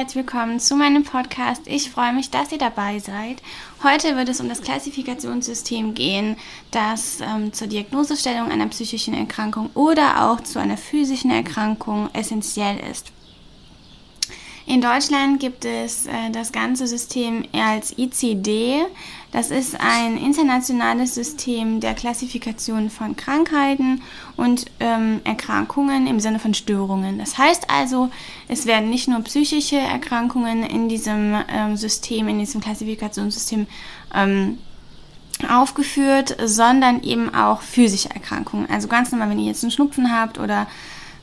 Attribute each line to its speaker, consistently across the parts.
Speaker 1: Herzlich willkommen zu meinem Podcast. Ich freue mich, dass ihr dabei seid. Heute wird es um das Klassifikationssystem gehen, das ähm, zur Diagnosestellung einer psychischen Erkrankung oder auch zu einer physischen Erkrankung essentiell ist. In Deutschland gibt es äh, das ganze System als ICD. Das ist ein internationales System der Klassifikation von Krankheiten und ähm, Erkrankungen im Sinne von Störungen. Das heißt also, es werden nicht nur psychische Erkrankungen in diesem ähm, System, in diesem Klassifikationssystem ähm, aufgeführt, sondern eben auch physische Erkrankungen. Also ganz normal, wenn ihr jetzt einen Schnupfen habt oder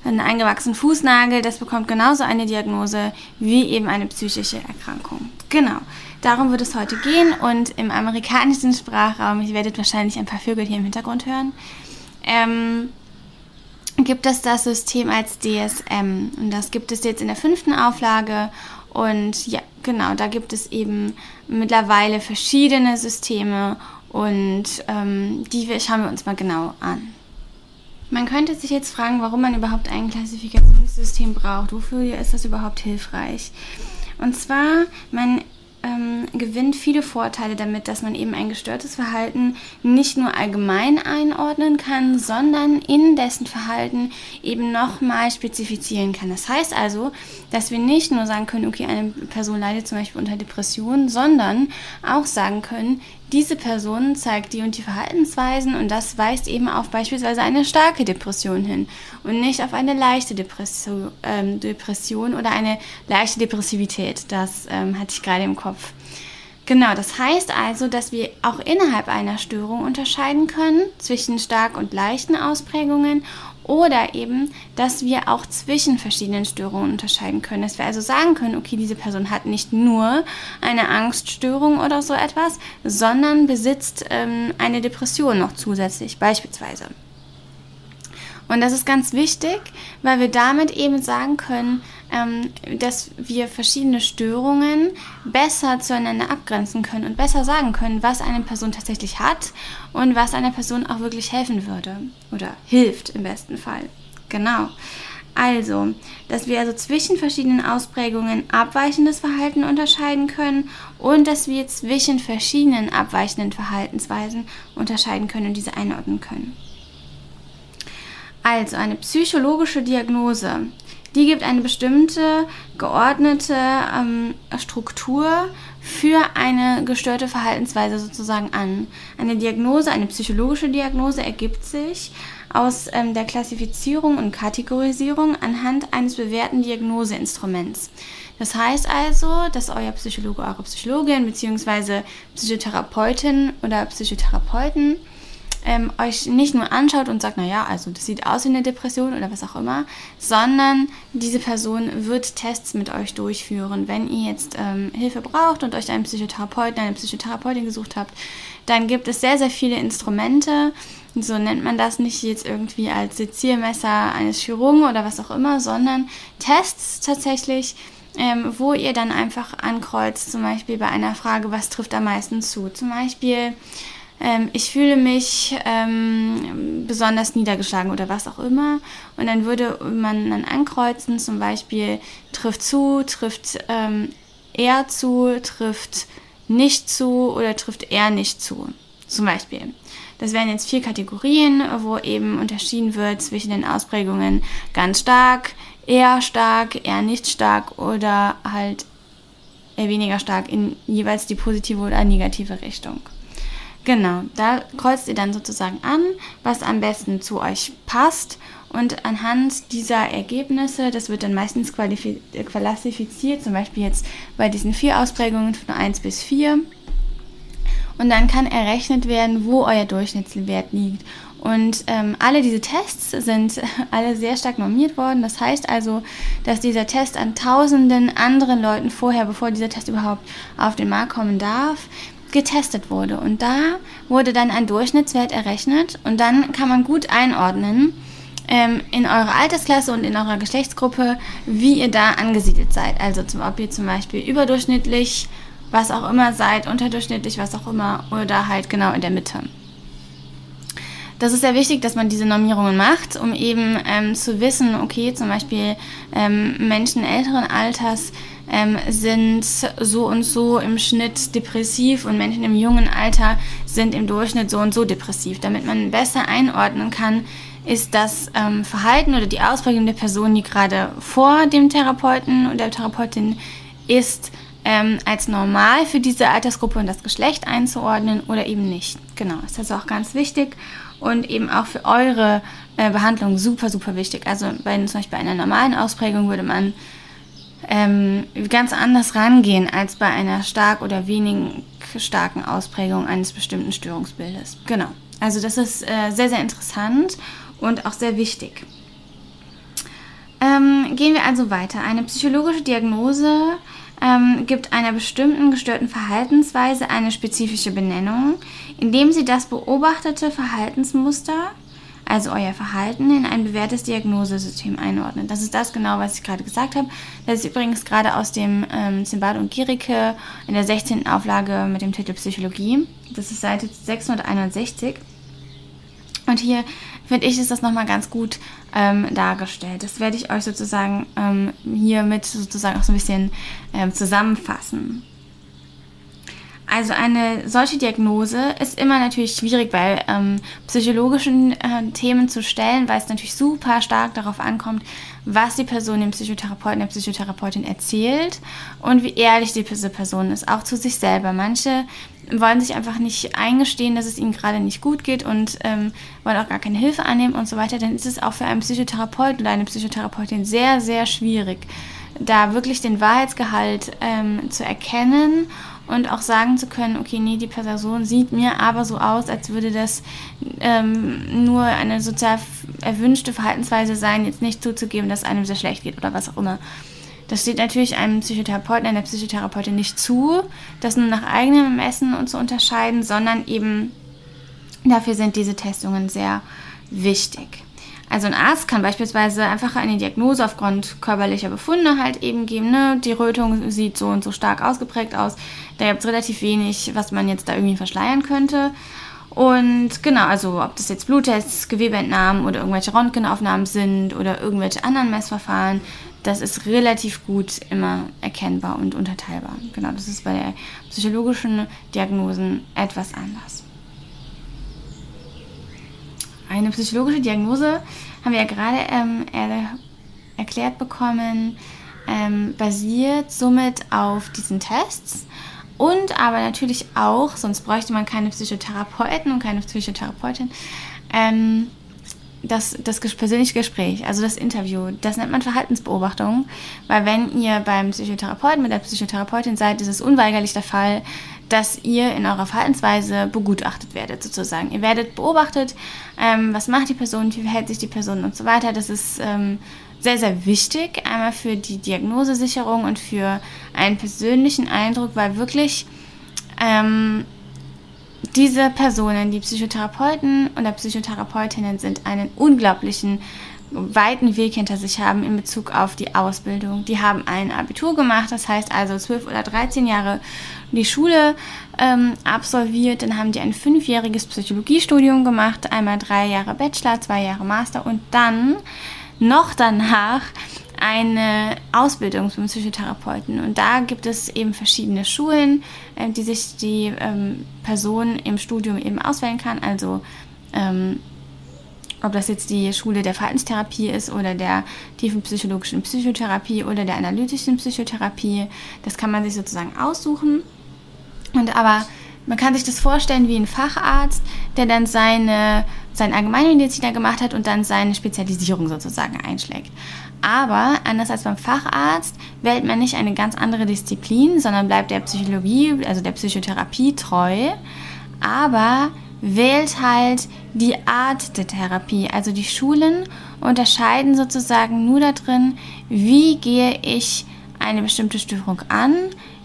Speaker 1: einen eingewachsenen Fußnagel, das bekommt genauso eine Diagnose wie eben eine psychische Erkrankung. Genau, darum wird es heute gehen und im amerikanischen Sprachraum, ihr werdet wahrscheinlich ein paar Vögel hier im Hintergrund hören, ähm, gibt es das System als DSM und das gibt es jetzt in der fünften Auflage und ja, genau, da gibt es eben mittlerweile verschiedene Systeme und ähm, die schauen wir uns mal genau an. Man könnte sich jetzt fragen, warum man überhaupt ein Klassifikationssystem braucht. Wofür ist das überhaupt hilfreich? Und zwar, man ähm, gewinnt viele Vorteile damit, dass man eben ein gestörtes Verhalten nicht nur allgemein einordnen kann, sondern in dessen Verhalten eben nochmal spezifizieren kann. Das heißt also, dass wir nicht nur sagen können, okay, eine Person leidet zum Beispiel unter Depressionen, sondern auch sagen können, diese Person zeigt die und die Verhaltensweisen und das weist eben auf beispielsweise eine starke Depression hin und nicht auf eine leichte Depression, ähm, Depression oder eine leichte Depressivität. Das ähm, hatte ich gerade im Kopf. Genau, das heißt also, dass wir auch innerhalb einer Störung unterscheiden können zwischen stark und leichten Ausprägungen oder eben, dass wir auch zwischen verschiedenen Störungen unterscheiden können. Dass wir also sagen können, okay, diese Person hat nicht nur eine Angststörung oder so etwas, sondern besitzt ähm, eine Depression noch zusätzlich beispielsweise. Und das ist ganz wichtig, weil wir damit eben sagen können, dass wir verschiedene Störungen besser zueinander abgrenzen können und besser sagen können, was eine Person tatsächlich hat und was einer Person auch wirklich helfen würde oder hilft im besten Fall. Genau. Also, dass wir also zwischen verschiedenen Ausprägungen abweichendes Verhalten unterscheiden können und dass wir zwischen verschiedenen abweichenden Verhaltensweisen unterscheiden können und diese einordnen können. Also eine psychologische Diagnose, die gibt eine bestimmte geordnete ähm, Struktur für eine gestörte Verhaltensweise sozusagen an. Eine Diagnose, eine psychologische Diagnose ergibt sich aus ähm, der Klassifizierung und Kategorisierung anhand eines bewährten Diagnoseinstruments. Das heißt also, dass euer Psychologe, eure Psychologin bzw. Psychotherapeutin oder Psychotherapeuten ähm, euch nicht nur anschaut und sagt, naja, also das sieht aus wie eine Depression oder was auch immer, sondern diese Person wird Tests mit euch durchführen. Wenn ihr jetzt ähm, Hilfe braucht und euch einen Psychotherapeuten, eine Psychotherapeutin gesucht habt, dann gibt es sehr, sehr viele Instrumente. So nennt man das nicht jetzt irgendwie als Seziermesser eines Chirurgen oder was auch immer, sondern Tests tatsächlich, ähm, wo ihr dann einfach ankreuzt, zum Beispiel bei einer Frage, was trifft am meisten zu. Zum Beispiel, ähm, ich fühle mich ähm, besonders niedergeschlagen oder was auch immer. Und dann würde man dann ankreuzen, zum Beispiel trifft zu, trifft ähm, er zu, trifft nicht zu oder trifft er nicht zu. Zum Beispiel. Das wären jetzt vier Kategorien, wo eben unterschieden wird zwischen den Ausprägungen ganz stark, eher stark, eher nicht stark oder halt eher weniger stark in jeweils die positive oder negative Richtung. Genau, da kreuzt ihr dann sozusagen an, was am besten zu euch passt und anhand dieser Ergebnisse, das wird dann meistens klassifiziert, zum Beispiel jetzt bei diesen vier Ausprägungen von 1 bis 4 und dann kann errechnet werden, wo euer Durchschnittswert liegt. Und ähm, alle diese Tests sind alle sehr stark normiert worden. Das heißt also, dass dieser Test an tausenden anderen Leuten vorher, bevor dieser Test überhaupt auf den Markt kommen darf, getestet wurde. Und da wurde dann ein Durchschnittswert errechnet und dann kann man gut einordnen ähm, in eurer Altersklasse und in eurer Geschlechtsgruppe, wie ihr da angesiedelt seid. Also zum, ob ihr zum Beispiel überdurchschnittlich, was auch immer seid, unterdurchschnittlich, was auch immer, oder halt genau in der Mitte. das ist sehr wichtig, dass man diese Normierungen macht, um eben ähm, zu wissen, okay, zum Beispiel ähm, Menschen älteren Alters ähm, sind so und so im Schnitt depressiv und Menschen im jungen Alter sind im Durchschnitt so und so depressiv, damit man besser einordnen kann, ist das ähm, Verhalten oder die Ausprägung der Person, die gerade vor dem Therapeuten oder der Therapeutin ist, ähm, als normal für diese Altersgruppe und das Geschlecht einzuordnen oder eben nicht. Genau, ist also auch ganz wichtig und eben auch für eure äh, Behandlung super, super wichtig. Also bei, zum Beispiel bei einer normalen Ausprägung würde man ähm, ganz anders rangehen als bei einer stark oder wenig starken Ausprägung eines bestimmten Störungsbildes. Genau. Also das ist äh, sehr, sehr interessant und auch sehr wichtig. Ähm, gehen wir also weiter. Eine psychologische Diagnose ähm, gibt einer bestimmten gestörten Verhaltensweise eine spezifische Benennung, indem sie das beobachtete Verhaltensmuster, also euer Verhalten, in ein bewährtes Diagnosesystem einordnet. Das ist das genau, was ich gerade gesagt habe. Das ist übrigens gerade aus dem ähm, Zimbad und Giericke in der 16. Auflage mit dem Titel Psychologie. Das ist Seite 661. Und hier finde ich, ist das nochmal ganz gut ähm, dargestellt. Das werde ich euch sozusagen ähm, hier mit sozusagen auch so ein bisschen ähm, zusammenfassen. Also eine solche Diagnose ist immer natürlich schwierig bei ähm, psychologischen äh, Themen zu stellen, weil es natürlich super stark darauf ankommt, was die Person dem Psychotherapeuten, der Psychotherapeutin erzählt und wie ehrlich diese Person ist, auch zu sich selber. Manche wollen sich einfach nicht eingestehen, dass es ihnen gerade nicht gut geht und ähm, wollen auch gar keine Hilfe annehmen und so weiter. Dann ist es auch für einen Psychotherapeut oder eine Psychotherapeutin sehr, sehr schwierig, da wirklich den Wahrheitsgehalt ähm, zu erkennen und auch sagen zu können, okay, nee, die Person sieht mir aber so aus, als würde das ähm, nur eine sozial erwünschte Verhaltensweise sein, jetzt nicht zuzugeben, dass einem sehr schlecht geht oder was auch immer. Das steht natürlich einem Psychotherapeuten, einer Psychotherapeutin nicht zu, das nur nach eigenem Ermessen und zu unterscheiden, sondern eben dafür sind diese Testungen sehr wichtig. Also ein Arzt kann beispielsweise einfach eine Diagnose aufgrund körperlicher Befunde halt eben geben. Ne? Die Rötung sieht so und so stark ausgeprägt aus. Da gibt es relativ wenig, was man jetzt da irgendwie verschleiern könnte. Und genau, also ob das jetzt Bluttests, Gewebeentnahmen oder irgendwelche Röntgenaufnahmen sind oder irgendwelche anderen Messverfahren, das ist relativ gut immer erkennbar und unterteilbar. Genau, das ist bei psychologischen Diagnosen etwas anders. Eine psychologische Diagnose haben wir ja gerade ähm, er, erklärt bekommen, ähm, basiert somit auf diesen Tests und aber natürlich auch, sonst bräuchte man keine Psychotherapeuten und keine Psychotherapeutin, ähm, das, das persönliche Gespräch, also das Interview, das nennt man Verhaltensbeobachtung, weil wenn ihr beim Psychotherapeuten mit der Psychotherapeutin seid, ist es unweigerlich der Fall, dass ihr in eurer Verhaltensweise begutachtet werdet, sozusagen. Ihr werdet beobachtet, ähm, was macht die Person, wie verhält sich die Person und so weiter. Das ist ähm, sehr, sehr wichtig, einmal für die Diagnosesicherung und für einen persönlichen Eindruck, weil wirklich ähm, diese Personen, die Psychotherapeuten oder Psychotherapeutinnen sind, einen unglaublichen weiten Weg hinter sich haben in Bezug auf die Ausbildung. Die haben ein Abitur gemacht, das heißt also 12 oder 13 Jahre die Schule ähm, absolviert, dann haben die ein fünfjähriges Psychologiestudium gemacht, einmal drei Jahre Bachelor, zwei Jahre Master und dann noch danach eine Ausbildung zum Psychotherapeuten. Und da gibt es eben verschiedene Schulen, äh, die sich die ähm, Person im Studium eben auswählen kann. Also ähm, ob das jetzt die Schule der Verhaltenstherapie ist oder der tiefen psychologischen Psychotherapie oder der analytischen Psychotherapie, das kann man sich sozusagen aussuchen. Und aber man kann sich das vorstellen wie ein Facharzt, der dann seine, seinen Allgemeinmediziner gemacht hat und dann seine Spezialisierung sozusagen einschlägt. Aber anders als beim Facharzt wählt man nicht eine ganz andere Disziplin, sondern bleibt der Psychologie, also der Psychotherapie treu, aber wählt halt die Art der Therapie. Also die Schulen unterscheiden sozusagen nur darin, wie gehe ich eine bestimmte Störung an,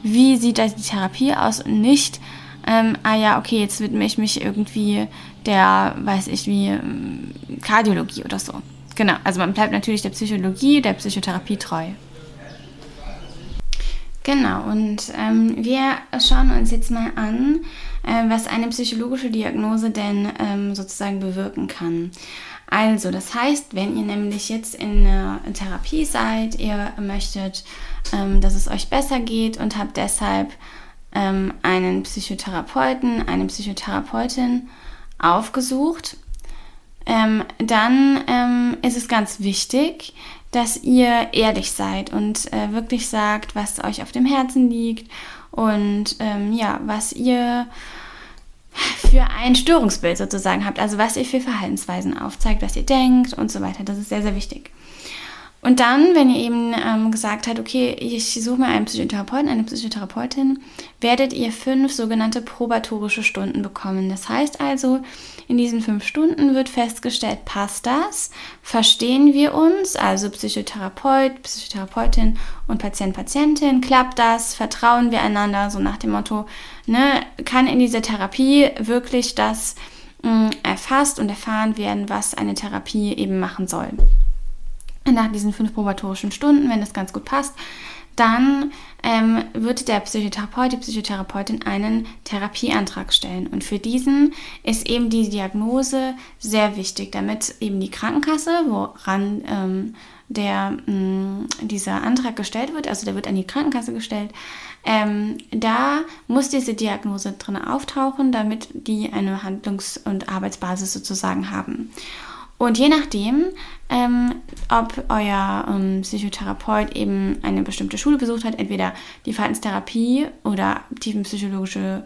Speaker 1: wie sieht die Therapie aus und nicht, ähm, ah ja, okay, jetzt widme ich mich irgendwie der, weiß ich wie, ähm, Kardiologie oder so. Genau, also man bleibt natürlich der Psychologie, der Psychotherapie treu. Genau, und ähm, wir schauen uns jetzt mal an, äh, was eine psychologische Diagnose denn ähm, sozusagen bewirken kann. Also, das heißt, wenn ihr nämlich jetzt in einer Therapie seid, ihr möchtet, ähm, dass es euch besser geht und habt deshalb ähm, einen Psychotherapeuten, eine Psychotherapeutin aufgesucht, ähm, dann ähm, ist es ganz wichtig, dass ihr ehrlich seid und äh, wirklich sagt, was euch auf dem Herzen liegt und ähm, ja, was ihr für ein Störungsbild sozusagen habt, also was ihr für Verhaltensweisen aufzeigt, was ihr denkt und so weiter. Das ist sehr, sehr wichtig. Und dann, wenn ihr eben ähm, gesagt habt, okay, ich suche mir einen Psychotherapeuten, eine Psychotherapeutin, werdet ihr fünf sogenannte probatorische Stunden bekommen. Das heißt also, in diesen fünf Stunden wird festgestellt, passt das? Verstehen wir uns? Also Psychotherapeut, Psychotherapeutin und Patient, Patientin, klappt das? Vertrauen wir einander? So nach dem Motto, ne, kann in dieser Therapie wirklich das mh, mm, erfasst und erfahren werden, was eine Therapie eben machen soll? Nach diesen fünf probatorischen Stunden, wenn das ganz gut passt, dann ähm, wird der Psychotherapeut, die Psychotherapeutin einen Therapieantrag stellen. Und für diesen ist eben die Diagnose sehr wichtig, damit eben die Krankenkasse, woran ähm, der, mh, mm, dieser Antrag gestellt wird, also der wird an die Krankenkasse gestellt, ähm, da muss diese Diagnose drin auftauchen, damit die eine Handlungs- und Arbeitsbasis sozusagen haben. Und je nachdem, ähm, ob euer ähm, Psychotherapeut eben eine bestimmte Schule besucht hat, entweder die Verhaltenstherapie oder tiefenpsychologische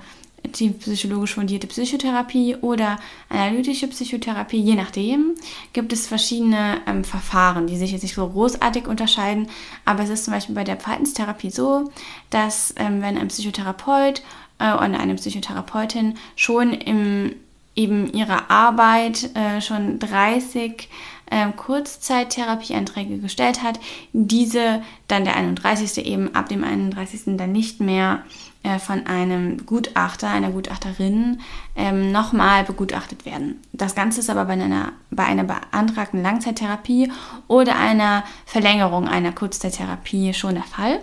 Speaker 1: tiefenpsychologisch fundierte Psychotherapie oder analytische Psychotherapie, je nachdem, gibt es verschiedene ähm, Verfahren, die sich jetzt nicht so großartig unterscheiden. Aber es ist zum Beispiel bei der Verhaltenstherapie so, dass ähm, wenn ein Psychotherapeut äh, oder eine Psychotherapeutin schon im eben ihrer Arbeit äh, schon 30 äh, Kurzzeittherapieanträge gestellt hat, diese dann der 31. eben ab dem 31. dann nicht mehr äh, von einem Gutachter, einer Gutachterin ähm, nochmal begutachtet werden. Das Ganze ist aber bei einer, bei einer beantragten Langzeittherapie oder einer Verlängerung einer Kurzzeittherapie schon der Fall.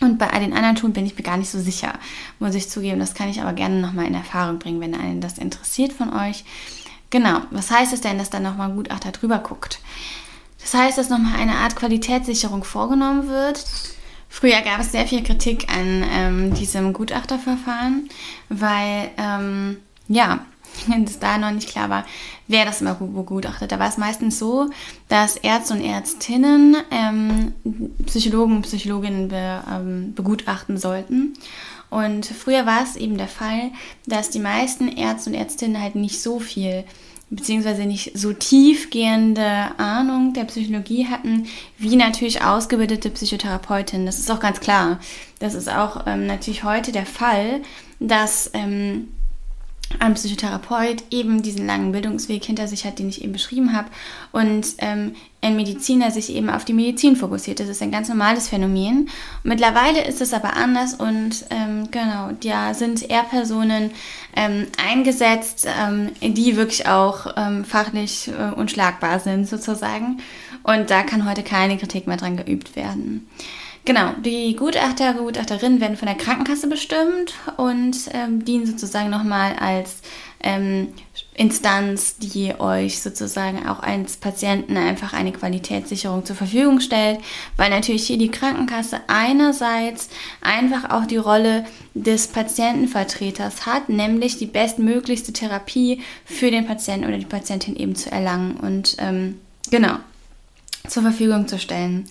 Speaker 1: Und bei all den anderen Schulen bin ich mir gar nicht so sicher, muss ich zugeben. Das kann ich aber gerne nochmal in Erfahrung bringen, wenn einen das interessiert von euch. Genau, was heißt es denn, dass dann nochmal ein Gutachter drüber guckt? Das heißt, dass nochmal eine Art Qualitätssicherung vorgenommen wird. Früher gab es sehr viel Kritik an ähm, diesem Gutachterverfahren, weil, ähm, ja, wenn es da noch nicht klar war, wer das immer begutachtet. Da war es meistens so, dass Ärzte und Ärztinnen ähm, Psychologen und Psychologinnen be, ähm, begutachten sollten. Und früher war es eben der Fall, dass die meisten Ärzte und Ärztinnen halt nicht so viel beziehungsweise nicht so tiefgehende Ahnung der Psychologie hatten, wie natürlich ausgebildete Psychotherapeutinnen. Das ist auch ganz klar. Das ist auch ähm, natürlich heute der Fall, dass ähm, ein Psychotherapeut eben diesen langen Bildungsweg hinter sich hat, den ich eben beschrieben habe, und ähm, ein Mediziner sich eben auf die Medizin fokussiert. Das ist ein ganz normales Phänomen. Mittlerweile ist es aber anders und ähm, genau, da sind eher Personen ähm, eingesetzt, ähm, die wirklich auch ähm, fachlich äh, unschlagbar sind sozusagen. Und da kann heute keine Kritik mehr dran geübt werden. Genau, die Gutachter, Gutachterinnen werden von der Krankenkasse bestimmt und ähm, dienen sozusagen nochmal als ähm, Instanz, die euch sozusagen auch als Patienten einfach eine Qualitätssicherung zur Verfügung stellt, weil natürlich hier die Krankenkasse einerseits einfach auch die Rolle des Patientenvertreters hat, nämlich die bestmöglichste Therapie für den Patienten oder die Patientin eben zu erlangen und ähm, genau zur Verfügung zu stellen.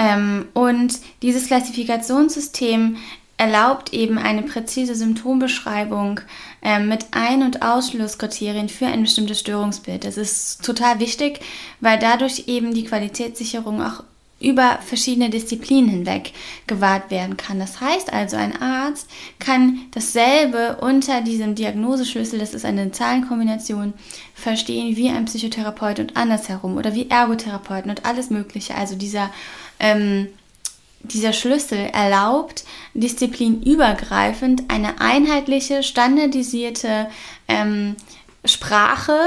Speaker 1: Ähm, und dieses Klassifikationssystem erlaubt eben eine präzise Symptombeschreibung äh, mit Ein- und Ausschlusskriterien für ein bestimmtes Störungsbild. Das ist total wichtig, weil dadurch eben die Qualitätssicherung auch über verschiedene Disziplinen hinweg gewahrt werden kann. Das heißt also, ein Arzt kann dasselbe unter diesem Diagnoseschlüssel, das ist eine Zahlenkombination, verstehen wie ein Psychotherapeut und andersherum oder wie Ergotherapeuten und alles Mögliche. Also dieser ähm, dieser Schlüssel erlaubt disziplinübergreifend eine einheitliche, standardisierte ähm, Sprache,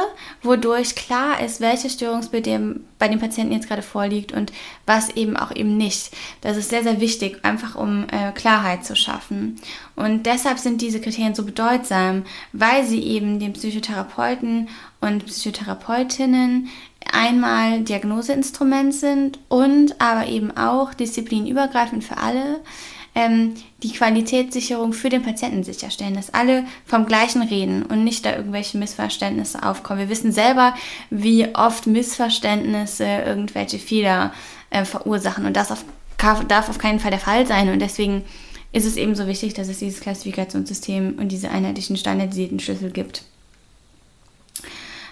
Speaker 1: wodurch klar ist, welches Störungsbild dem, bei dem Patienten jetzt gerade vorliegt und was eben auch eben nicht. Das ist sehr, sehr wichtig, einfach um äh, Klarheit zu schaffen. Und deshalb sind diese Kriterien so bedeutsam, weil sie eben den Psychotherapeuten und Psychotherapeutinnen einmal Diagnoseinstrument sind und aber eben auch disziplinübergreifend für alle ähm, die Qualitätssicherung für den Patienten sicherstellen, dass alle vom Gleichen reden und nicht da irgendwelche Missverständnisse aufkommen. Wir wissen selber, wie oft Missverständnisse irgendwelche Fehler äh, verursachen und das auf, darf auf keinen Fall der Fall sein und deswegen ist es eben so wichtig, dass es dieses Klassifikationssystem und diese einheitlichen standardisierten Schlüssel gibt.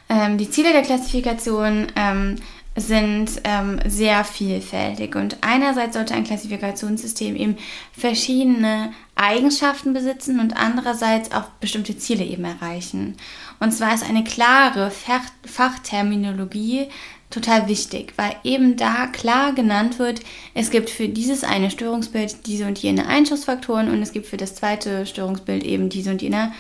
Speaker 1: Ähm, die Ziele der Klassifikation ähm, sind ähm, sehr vielfältig und einerseits sollte ein Klassifikationssystem eben verschiedene Eigenschaften besitzen und andererseits auch bestimmte Ziele eben erreichen. Und zwar ist eine klare Fach Fachterminologie total wichtig, weil eben da klar genannt wird, es gibt für dieses eine Störungsbild diese und jene Einschussfaktoren und es gibt für das zweite Störungsbild eben diese und jene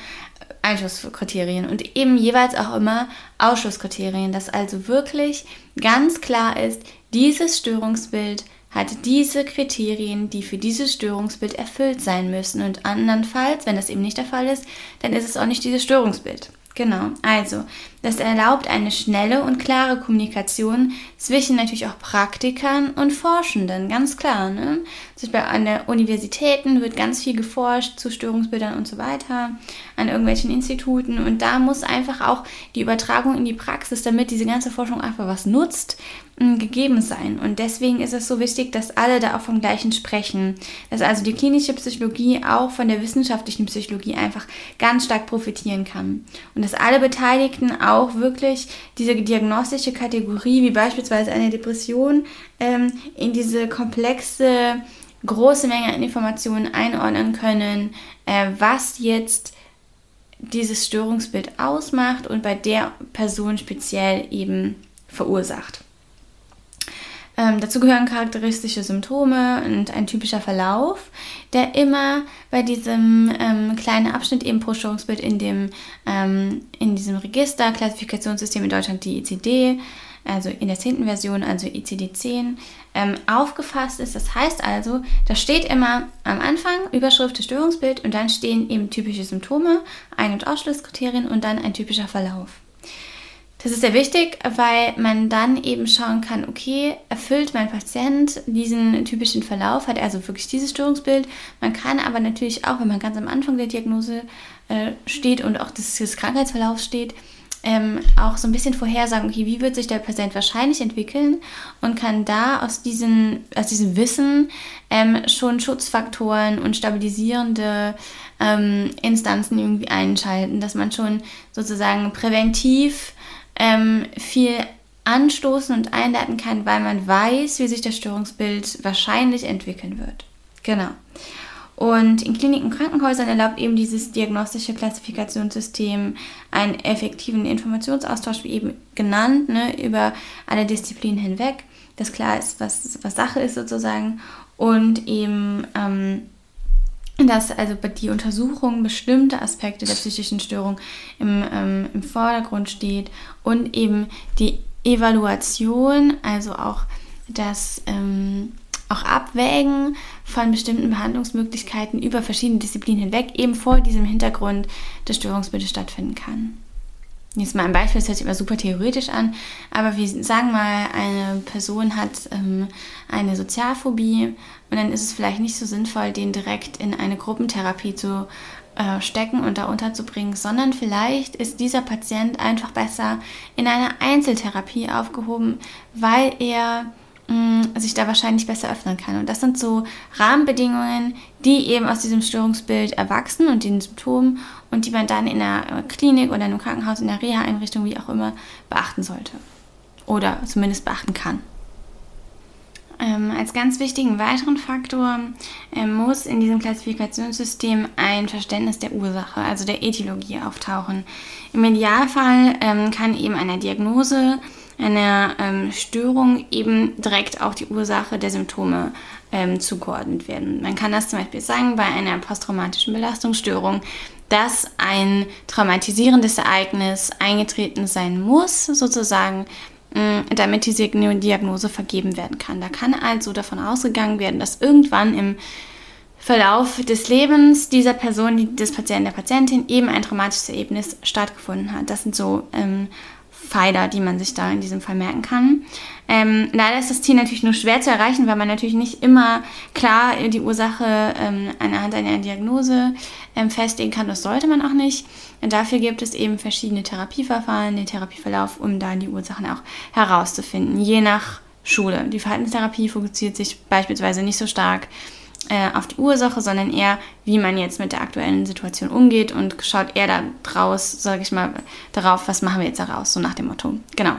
Speaker 1: Einschusskriterien und eben jeweils auch immer Ausschusskriterien, dass also wirklich ganz klar ist, dieses Störungsbild hat diese Kriterien, die für dieses Störungsbild erfüllt sein müssen. Und andernfalls, wenn das eben nicht der Fall ist, dann ist es auch nicht dieses Störungsbild. Genau, also das erlaubt eine schnelle und klare Kommunikation zwischen natürlich auch Praktikern und Forschenden, ganz klar. Ne? Zum Beispiel an der Universitäten wird ganz viel geforscht zu Störungsbildern und so weiter, an irgendwelchen Instituten und da muss einfach auch die Übertragung in die Praxis, damit diese ganze Forschung einfach was nutzt, gegeben sein. Und deswegen ist es so wichtig, dass alle da auch vom Gleichen sprechen. Dass also die klinische Psychologie auch von der wissenschaftlichen Psychologie einfach ganz stark profitieren kann. Und dass alle Beteiligten auch wirklich diese diagnostische Kategorie, wie beispielsweise eine Depression, ähm, in diese komplexe, große Menge an Informationen einordnen können, äh, was jetzt dieses Störungsbild ausmacht und bei der Person speziell eben verursacht. Ähm, dazu gehören charakteristische Symptome und ein typischer Verlauf, der immer bei diesem ähm, kleinen Abschnitt eben pro Störungsbild in, ähm, in diesem Register, Klassifikationssystem in Deutschland, die ICD, also in der 10. Version, also ICD-10, ähm, aufgefasst ist. Das heißt also, da steht immer am Anfang Überschrift des Störungsbild und dann stehen eben typische Symptome, Ein- und Ausschlusskriterien und dann ein typischer Verlauf. Das ist sehr wichtig, weil man dann eben schauen kann, okay, erfüllt mein Patient diesen typischen Verlauf, hat er also wirklich dieses Störungsbild. Man kann aber natürlich auch, wenn man ganz am Anfang der Diagnose äh, steht und auch des, des Krankheitsverlaufs steht, ähm, auch so ein bisschen vorhersagen, okay, wie wird sich der Patient wahrscheinlich entwickeln und kann da aus, diesen, aus diesem Wissen ähm, schon Schutzfaktoren und stabilisierende ähm, Instanzen irgendwie einschalten, dass man schon sozusagen präventiv ähm, viel anstoßen und einleiten kann, weil man weiß, wie sich das Störungsbild wahrscheinlich entwickeln wird. Genau. Und in Kliniken und Krankenhäusern erlaubt eben dieses diagnostische Klassifikationssystem einen effektiven Informationsaustausch, wie eben genannt, ne, über alle Disziplinen hinweg, dass klar ist, was, was Sache ist sozusagen und eben ähm, dass also die Untersuchung bestimmter Aspekte der psychischen Störung im, ähm, im Vordergrund steht und eben die Evaluation, also auch das ähm, auch Abwägen von bestimmten Behandlungsmöglichkeiten über verschiedene Disziplinen hinweg eben vor diesem Hintergrund des Störungsbildes stattfinden kann. Jetzt mal ein Beispiel, das hört sich immer super theoretisch an, aber wir sagen mal, eine Person hat ähm, eine Sozialphobie und dann ist es vielleicht nicht so sinnvoll, den direkt in eine Gruppentherapie zu äh, stecken und da unterzubringen, sondern vielleicht ist dieser Patient einfach besser in einer Einzeltherapie aufgehoben, weil er Mm, sich da wahrscheinlich besser öffnen kann. Und das sind so Rahmenbedingungen, die eben aus diesem Störungsbild erwachsen und den Symptomen und die man dann in der Klinik oder in einem Krankenhaus, in der Reha-Einrichtung, wie auch immer, beachten sollte. Oder zumindest beachten kann. Ähm, als ganz wichtigen weiteren Faktor ähm, muss in diesem Klassifikationssystem ein Verständnis der Ursache, also der Etiologie, auftauchen. Im Idealfall ähm, kann eben eine Diagnose einer ähm, Störung eben direkt auch die Ursache der Symptome ähm, zugeordnet werden. Man kann das zum Beispiel sagen bei einer posttraumatischen Belastungsstörung, dass ein traumatisierendes Ereignis eingetreten sein muss, sozusagen, damit diese Diagnose vergeben werden kann. Da kann also davon ausgegangen werden, dass irgendwann im Verlauf des Lebens dieser Person, des Patienten, der Patientin, eben ein traumatisches Erlebnis stattgefunden hat. Das sind so ähm, Pfeiler, die man sich da in diesem Fall merken kann. Ähm, leider ist das Ziel natürlich nur schwer zu erreichen, weil man natürlich nicht immer klar die Ursache ähm, anhand einer Diagnose ähm, festlegen kann. Das sollte man auch nicht. Und dafür gibt es eben verschiedene Therapieverfahren, den Therapieverlauf, um da die Ursachen auch herauszufinden, je nach Schule. Die Verhaltenstherapie fokussiert sich beispielsweise nicht so stark äh, auf die Ursache, sondern eher, wie man jetzt mit der aktuellen Situation umgeht und schaut eher da draus, sage ich mal, darauf, was machen wir jetzt daraus, so nach dem Motto. Genau.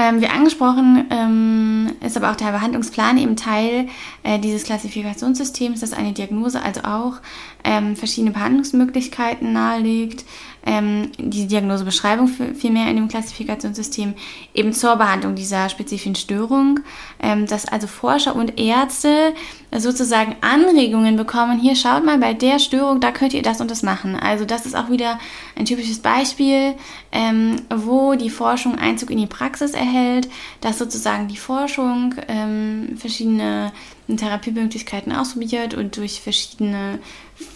Speaker 1: Ähm, wie angesprochen, ähm, ist aber auch der Behandlungsplan eben Teil äh, dieses Klassifikationssystems, das eine Diagnose also auch ähm, verschiedene Behandlungsmöglichkeiten nahelegt ähm, die Diagnosebeschreibung vielmehr in dem Klassifikationssystem eben zur Behandlung dieser spezifischen Störung, ähm, dass also Forscher und Ärzte sozusagen Anregungen bekommen, hier schaut mal bei der Störung, da könnt ihr das und das machen. Also das ist auch wieder ein typisches Beispiel, ähm, wo die Forschung Einzug in die Praxis erhält, dass sozusagen die Forschung ähm, verschiedene Therapiemöglichkeiten ausprobiert und durch verschiedene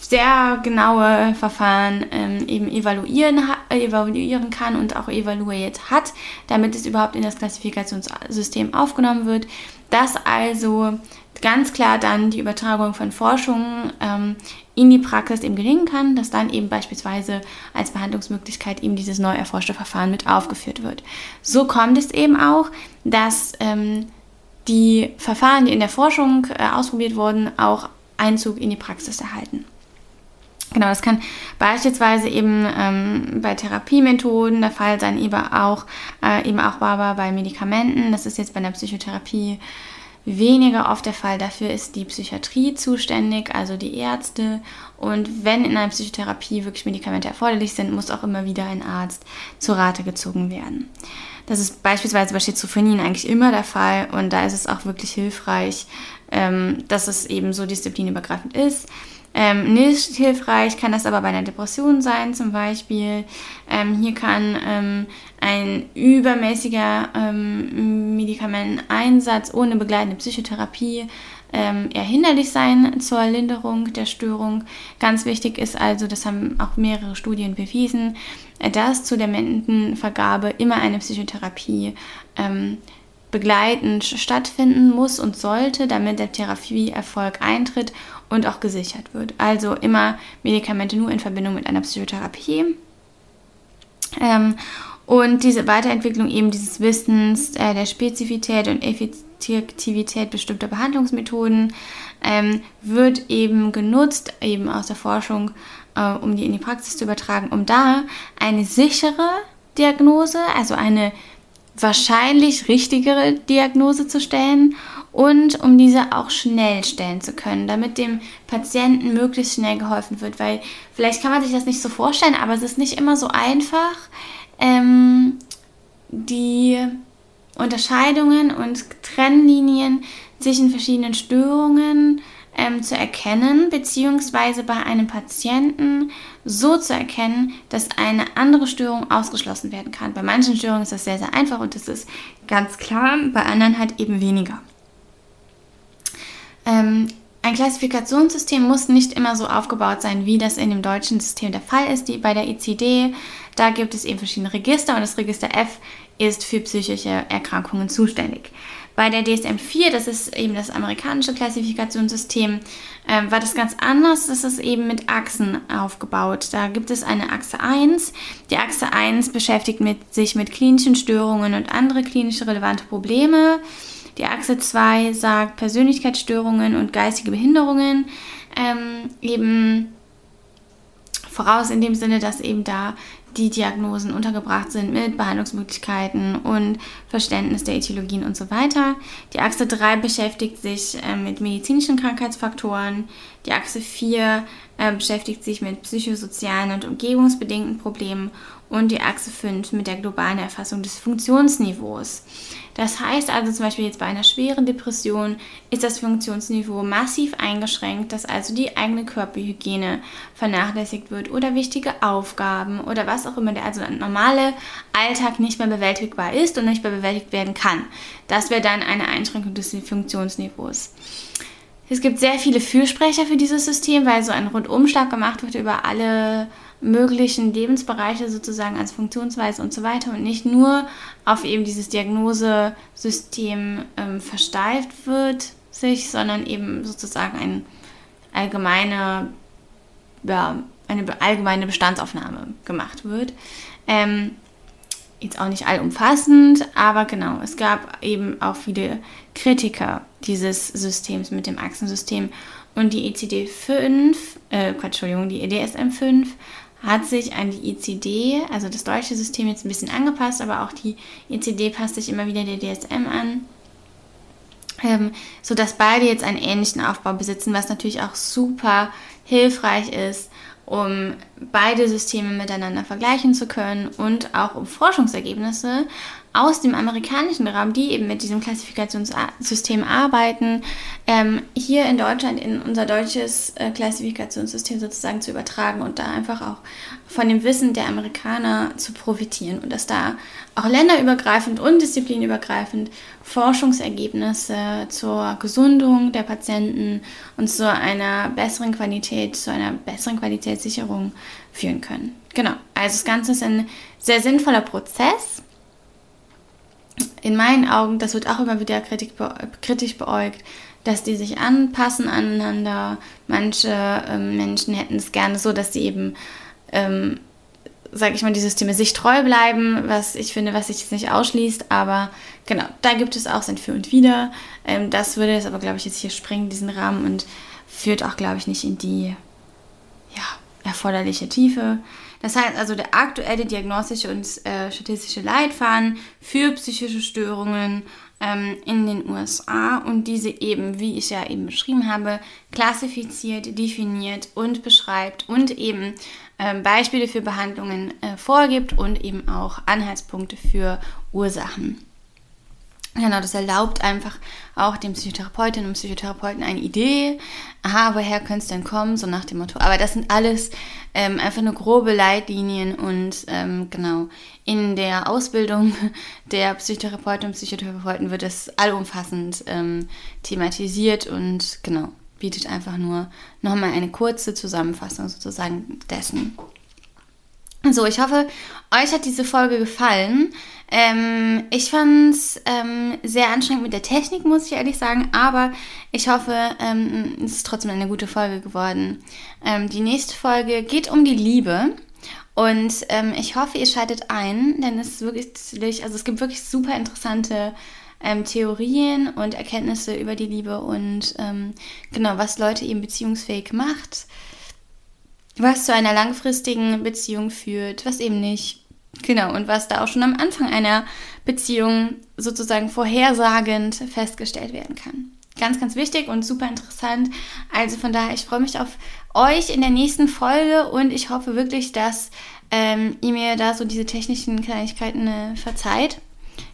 Speaker 1: sehr genaue Verfahren ähm, eben evaluieren, evaluieren kann und auch evaluiert hat, damit es überhaupt in das Klassifikationssystem aufgenommen wird. Dass also ganz klar dann die Übertragung von Forschung ähm, in die Praxis eben gelingen kann, dass dann eben beispielsweise als Behandlungsmöglichkeit eben dieses neu erforschte Verfahren mit aufgeführt wird. So kommt es eben auch, dass ähm, die Verfahren, die in der Forschung äh, ausprobiert wurden, auch Einzug in die Praxis erhalten. Genau, das kann beispielsweise eben ähm, bei Therapiemethoden der Fall sein, eben auch, äh, eben auch aber bei Medikamenten. Das ist jetzt bei der Psychotherapie weniger oft der Fall. Dafür ist die Psychiatrie zuständig, also die Ärzte. Und wenn in einer Psychotherapie wirklich Medikamente erforderlich sind, muss auch immer wieder ein Arzt zur Rate gezogen werden. Das ist beispielsweise bei Schizophrenie eigentlich immer der Fall und da ist es auch wirklich hilfreich, ähm, dass es eben so disziplinübergreifend ist. Ähm, nicht hilfreich kann das aber bei einer Depression sein zum Beispiel. Ähm, hier kann ähm, ein übermäßiger ähm, Medikamenteneinsatz ohne begleitende Psychotherapie ähm, eher hinderlich sein zur Linderung der Störung. Ganz wichtig ist also, das haben auch mehrere Studien bewiesen, dass zu der Mendenvergabe immer eine Psychotherapie ähm, begleitend stattfinden muss und sollte, damit der Therapieerfolg eintritt und auch gesichert wird. Also immer Medikamente nur in Verbindung mit einer Psychotherapie. Ähm, und diese Weiterentwicklung eben dieses Wissens äh, der Spezifität und Effektivität bestimmter Behandlungsmethoden ähm, wird eben genutzt, eben aus der Forschung, äh, um die in die Praxis zu übertragen, um da eine sichere Diagnose, also eine wahrscheinlich richtigere Diagnose zu stellen und um diese auch schnell stellen zu können, damit dem Patienten möglichst schnell geholfen wird. Weil vielleicht kann man sich das nicht so vorstellen, aber es ist nicht immer so einfach, ähm, die Unterscheidungen und Trennlinien zwischen verschiedenen Störungen ähm, zu erkennen, beziehungsweise bei einem Patienten so zu erkennen, dass eine andere Störung ausgeschlossen werden kann. Bei manchen Störungen ist das sehr, sehr einfach und das ist ganz klar, bei anderen halt eben weniger. Ähm, ein Klassifikationssystem muss nicht immer so aufgebaut sein, wie das in dem deutschen System der Fall ist. Die, bei der ICD, da gibt es eben verschiedene Register und das Register F ist für psychische Erkrankungen zuständig. Bei der DSM-4, das ist eben das amerikanische Klassifikationssystem, äh, war das ganz anders. Das ist eben mit Achsen aufgebaut. Da gibt es eine Achse 1. Die Achse 1 beschäftigt mit, sich mit klinischen Störungen und andere klinisch relevante Probleme. Die Achse 2 sagt Persönlichkeitsstörungen und geistige Behinderungen. Ähm, eben voraus in dem Sinne, dass eben da die Diagnosen untergebracht sind mit Behandlungsmöglichkeiten und Verständnis der Etiologien und so weiter. Die Achse 3 beschäftigt sich äh, mit medizinischen Krankheitsfaktoren. Die Achse 4 äh, beschäftigt sich mit psychosozialen und umgebungsbedingten Problemen und die Achse 5 mit der globalen Erfassung des Funktionsniveaus. Das heißt also zum Beispiel jetzt bei einer schweren Depression ist das Funktionsniveau massiv eingeschränkt, dass also die eigene Körperhygiene vernachlässigt wird oder wichtige Aufgaben oder was auch immer, der also ein normaler Alltag nicht mehr bewältigbar ist und nicht mehr bewältigt werden kann. Das wäre dann eine Einschränkung des Funktionsniveaus. Es gibt sehr viele Fürsprecher für dieses System, weil so ein Rundumschlag gemacht wird über alle möglichen Lebensbereiche sozusagen als Funktionsweise und so weiter und nicht nur auf eben dieses Diagnosesystem ähm, versteift wird sich, sondern eben sozusagen ein allgemeine, ja, eine allgemeine Bestandsaufnahme gemacht wird. Ähm, jetzt auch nicht allumfassend, aber genau, es gab eben auch viele Kritiker dieses Systems mit dem Achsensystem und die ECD-5, äh, Entschuldigung, die EDSM-5 hat sich an die ICD, also das deutsche System, jetzt ein bisschen angepasst, aber auch die ICD passt sich immer wieder der DSM an, ähm, sodass beide jetzt einen ähnlichen Aufbau besitzen, was natürlich auch super hilfreich ist, um beide Systeme miteinander vergleichen zu können und auch um Forschungsergebnisse aus dem amerikanischen Raum, die eben mit diesem Klassifikationssystem arbeiten, ähm, hier in Deutschland in unser deutsches äh, Klassifikationssystem sozusagen zu übertragen und da einfach auch von dem Wissen der Amerikaner zu profitieren und dass da auch länderübergreifend und disziplinübergreifend Forschungsergebnisse zur Gesundung der Patienten und zu einer besseren Qualität, zu einer besseren Qualitätssicherung führen können. Genau, also das Ganze ist ein sehr sinnvoller Prozess in meinen Augen, das wird auch immer wieder kritisch beäugt, dass die sich anpassen aneinander. Manche ähm, Menschen hätten es gerne so, dass sie eben, ähm, sage ich mal, die Systeme sich treu bleiben, was ich finde, was sich jetzt nicht ausschließt. Aber genau, da gibt es auch sein Für und Wider. Ähm, das würde es aber, glaube ich, jetzt hier sprengen, diesen Rahmen, und führt auch, glaube ich, nicht in die ja, erforderliche Tiefe. Das heißt also, der aktuelle diagnostische und äh, statistische Leitfaden für psychische Störungen ähm, in den USA und diese eben, wie ich ja eben beschrieben habe, klassifiziert, definiert und beschreibt und eben ähm, Beispiele für Behandlungen äh, vorgibt und eben auch Anhaltspunkte für Ursachen. Genau, das erlaubt einfach auch den Psychotherapeutinnen und Psychotherapeuten eine Idee, aha, woher könnte es denn kommen, so nach dem Motto. Aber das sind alles ähm, einfach nur grobe Leitlinien und ähm, genau, in der Ausbildung der Psychotherapeutinnen und Psychotherapeuten wird das allumfassend ähm, thematisiert und genau, bietet einfach nur nochmal eine kurze Zusammenfassung sozusagen dessen. So, ich hoffe, euch hat diese Folge gefallen. Ähm, ich fand es ähm, sehr anstrengend mit der Technik, muss ich ehrlich sagen, aber ich hoffe, ähm, es ist trotzdem eine gute Folge geworden. Ähm, die nächste Folge geht um die Liebe. Und ähm, ich hoffe, ihr schaltet ein, denn es ist wirklich, also es gibt wirklich super interessante ähm, Theorien und Erkenntnisse über die Liebe und genau, was Leute eben beziehungsfähig macht was zu einer langfristigen Beziehung führt, was eben nicht. Genau, und was da auch schon am Anfang einer Beziehung sozusagen vorhersagend festgestellt werden kann. Ganz, ganz wichtig und super interessant. Also von daher, ich freue mich auf euch in der nächsten Folge und ich hoffe wirklich, dass ähm, ihr mir da so diese technischen Kleinigkeiten äh, verzeiht.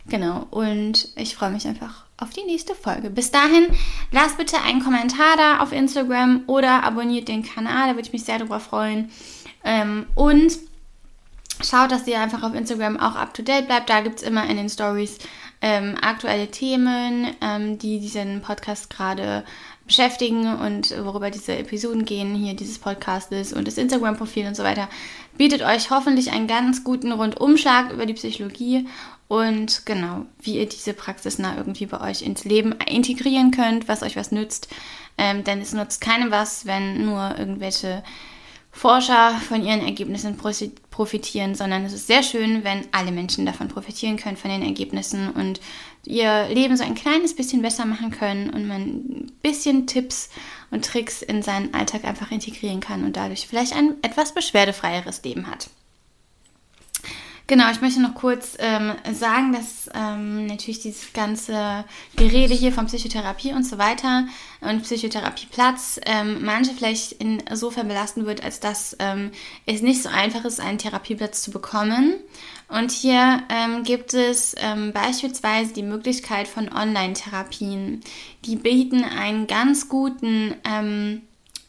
Speaker 1: Genau, und ich freue mich einfach auf die nächste Folge. Bis dahin, lasst bitte einen Kommentar da auf Instagram oder abonniert den Kanal, da würde ich mich sehr darüber freuen. Ähm, und schaut, dass ihr einfach auf Instagram auch up to date bleibt. Da gibt es immer in den Stories ähm, aktuelle Themen, ähm, die diesen Podcast gerade beschäftigen und worüber diese Episoden gehen, hier dieses Podcastes und das Instagram-Profil und so weiter, bietet euch hoffentlich einen ganz guten Rundumschlag über die Psychologie und genau, wie ihr diese Praxis nah irgendwie bei euch ins Leben integrieren könnt, was euch was nützt. Ähm, denn es nutzt keinem was, wenn nur irgendwelche Forscher von ihren Ergebnissen profitieren, sondern es ist sehr schön, wenn alle Menschen davon profitieren können, von den Ergebnissen und ihr Leben so ein kleines bisschen besser machen können und man ein bisschen Tipps und Tricks in seinen Alltag einfach integrieren kann und dadurch vielleicht ein etwas beschwerdefreieres Leben hat. Genau, ich möchte noch kurz ähm, sagen, dass ähm, natürlich dieses ganze Gerede hier von Psychotherapie und so weiter und Psychotherapieplatz ähm, manche vielleicht insofern belasten wird, als dass ähm, es nicht so einfach ist, einen Therapieplatz zu bekommen. Und hier ähm, gibt es ähm, beispielsweise die Möglichkeit von Online-Therapien. Die bieten einen ganz guten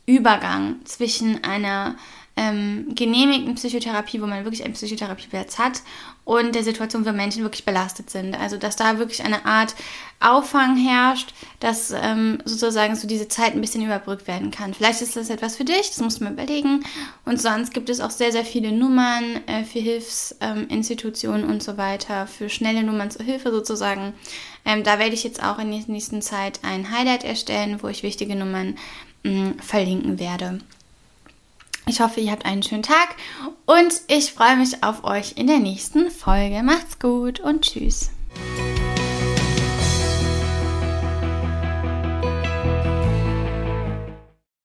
Speaker 1: Übergang zwischen einer ähm, genehmigten Psychotherapie, wo man wirklich einen Psychotherapieplatz hat und der Situation, wo Menschen wirklich belastet sind. Also dass da wirklich eine Art Auffang herrscht, dass ähm, sozusagen so diese Zeit ein bisschen überbrückt werden kann. Vielleicht ist das etwas für dich, das musst du mal überlegen. Und sonst gibt es auch sehr, sehr viele Nummern äh, für Hilfsinstitutionen ähm, und so weiter, für schnelle Nummern zur Hilfe sozusagen. Ähm, da werde ich jetzt auch in der nächsten Zeit ein Highlight erstellen, wo ich wichtige Nummern mh, mm, verlinken werde. Ich hoffe, ihr habt einen schönen Tag und ich freue mich auf euch in der nächsten Folge. Macht's gut und tschüss.